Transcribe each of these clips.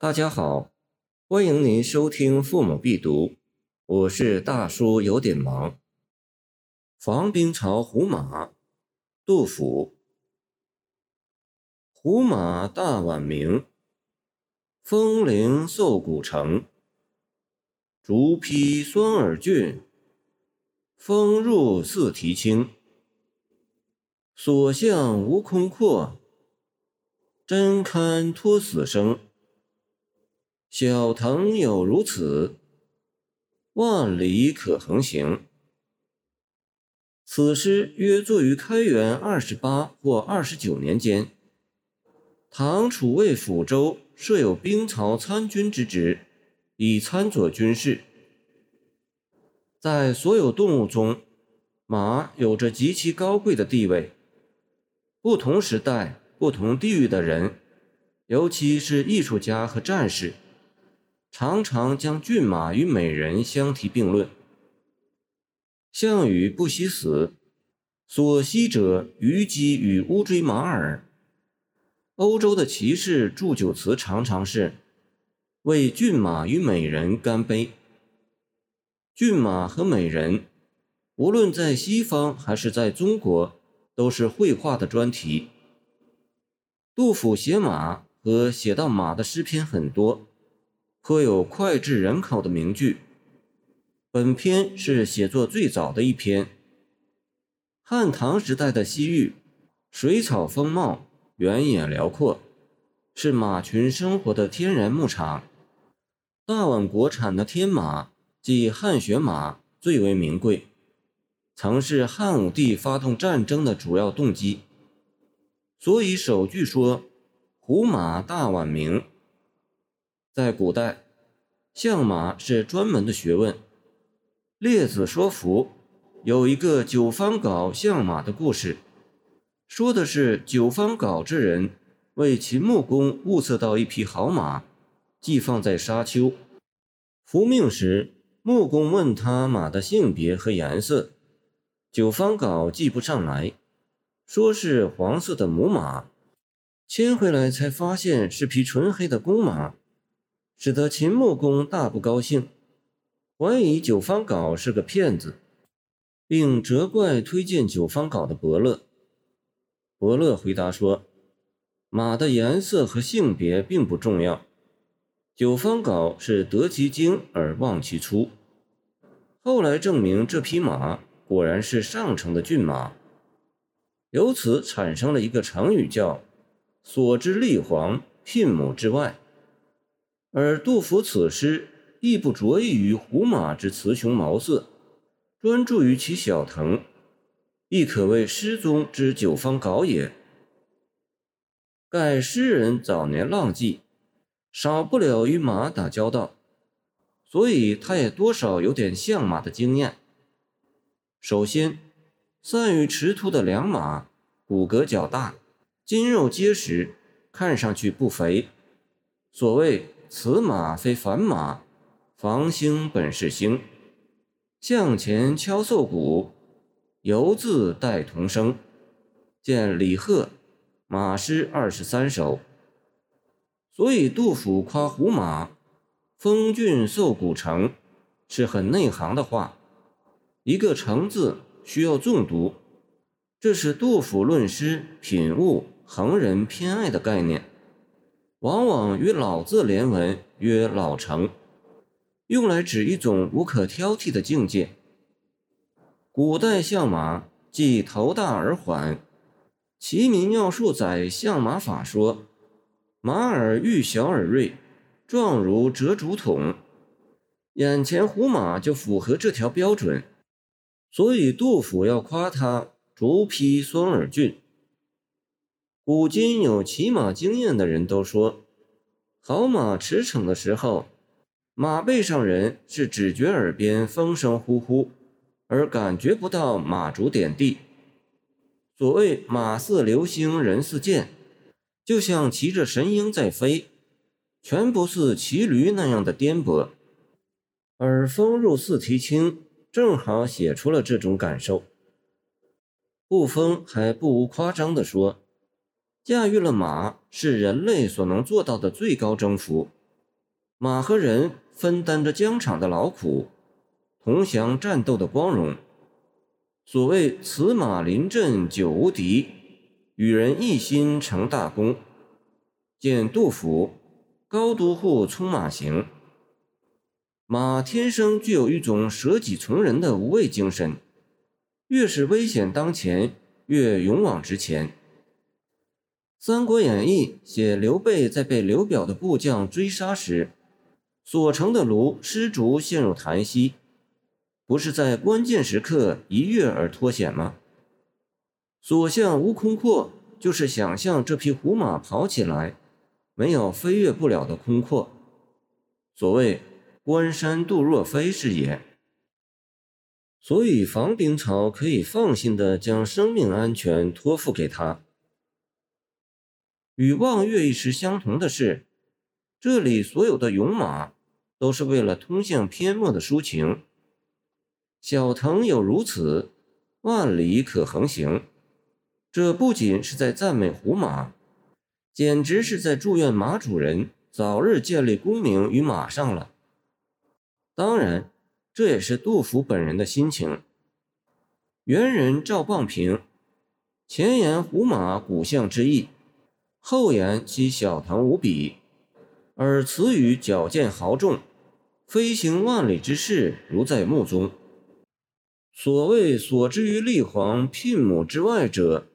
大家好，欢迎您收听《父母必读》，我是大叔，有点忙。防兵曹胡马，杜甫。胡马大宛名，风铃奏古城。竹披酸耳峻，风入四蹄轻。所向无空阔，真堪托死生。小藤有如此，万里可横行。此诗约作于开元二十八或二十九年间。唐楚魏抚州设有兵曹参军之职，以参佐军事。在所有动物中，马有着极其高贵的地位。不同时代、不同地域的人，尤其是艺术家和战士。常常将骏马与美人相提并论。项羽不惜死，所惜者虞姬与乌骓马耳。欧洲的骑士祝酒词常常是为骏马与美人干杯。骏马和美人，无论在西方还是在中国，都是绘画的专题。杜甫写马和写到马的诗篇很多。颇有脍炙人口的名句。本篇是写作最早的一篇。汉唐时代的西域，水草丰茂，原野辽阔，是马群生活的天然牧场。大宛国产的天马，即汗血马，最为名贵，曾是汉武帝发动战争的主要动机。所以首句说“胡马大宛名”。在古代，相马是专门的学问。列子说服有一个九方皋相马的故事，说的是九方皋之人为秦穆公物色到一匹好马，寄放在沙丘。服命时，穆公问他马的性别和颜色，九方皋记不上来，说是黄色的母马，牵回来才发现是匹纯黑的公马。使得秦穆公大不高兴，怀疑九方皋是个骗子，并责怪推荐九方皋的伯乐。伯乐回答说：“马的颜色和性别并不重要，九方皋是得其精而忘其粗。”后来证明这匹马果然是上乘的骏马，由此产生了一个成语叫“所之立黄，牝母之外”。而杜甫此诗亦不着意于胡马之雌雄毛色，专注于其小腾，亦可谓诗中之九方皋也。盖诗人早年浪迹，少不了与马打交道，所以他也多少有点相马的经验。首先，善于驰突的良马，骨骼较大，筋肉结实，看上去不肥。所谓。此马非凡马，房星本是星。向前敲奏鼓，犹自带童声。见李贺《马诗二十三首》。所以杜甫夸胡马“风峻奏古城”，是很内行的话。一个“城”字需要重读，这是杜甫论诗品物横人偏爱的概念。往往与“老”字连文，曰“老成”，用来指一种无可挑剔的境界。古代相马即头大而缓，《齐民要术载相马法说：“马耳欲小而锐，状如折竹筒。”眼前胡马就符合这条标准，所以杜甫要夸他“竹披酸耳峻”。古今有骑马经验的人都说，好马驰骋的时候，马背上人是只觉耳边风声呼呼，而感觉不到马足点地。所谓马似流星，人似箭，就像骑着神鹰在飞，全不似骑驴那样的颠簸。而风入四蹄轻，正好写出了这种感受。不风还不无夸张地说。驾驭了马是人类所能做到的最高征服，马和人分担着疆场的劳苦，同享战斗的光荣。所谓“此马临阵久无敌，与人一心成大功”。见杜甫《高都护充马行》。马天生具有一种舍己从人的无畏精神，越是危险当前，越勇往直前。《三国演义》写刘备在被刘表的部将追杀时，所乘的卢失足陷入潭溪。不是在关键时刻一跃而脱险吗？所向无空阔，就是想象这匹胡马跑起来，没有飞跃不了的空阔。所谓“关山度若飞”是也。所以房兵曹可以放心的将生命安全托付给他。与望月一时相同的是，这里所有的勇马，都是为了通向阡陌的抒情。小腾有如此，万里可横行。这不仅是在赞美胡马，简直是在祝愿马主人早日建立功名于马上了。当然，这也是杜甫本人的心情。元人赵磅平，前言胡马古象之意，后言其小唐无比，而词语矫健豪纵，飞行万里之势如在目中。所谓所之于立皇聘母之外者，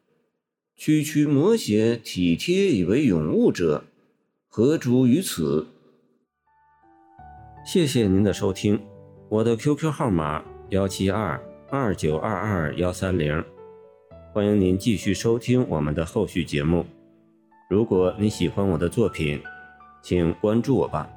区区摩羯体贴以为永物者，何足于此？谢谢您的收听，我的 QQ 号码幺七二二九二二幺三零，欢迎您继续收听我们的后续节目。如果你喜欢我的作品，请关注我吧。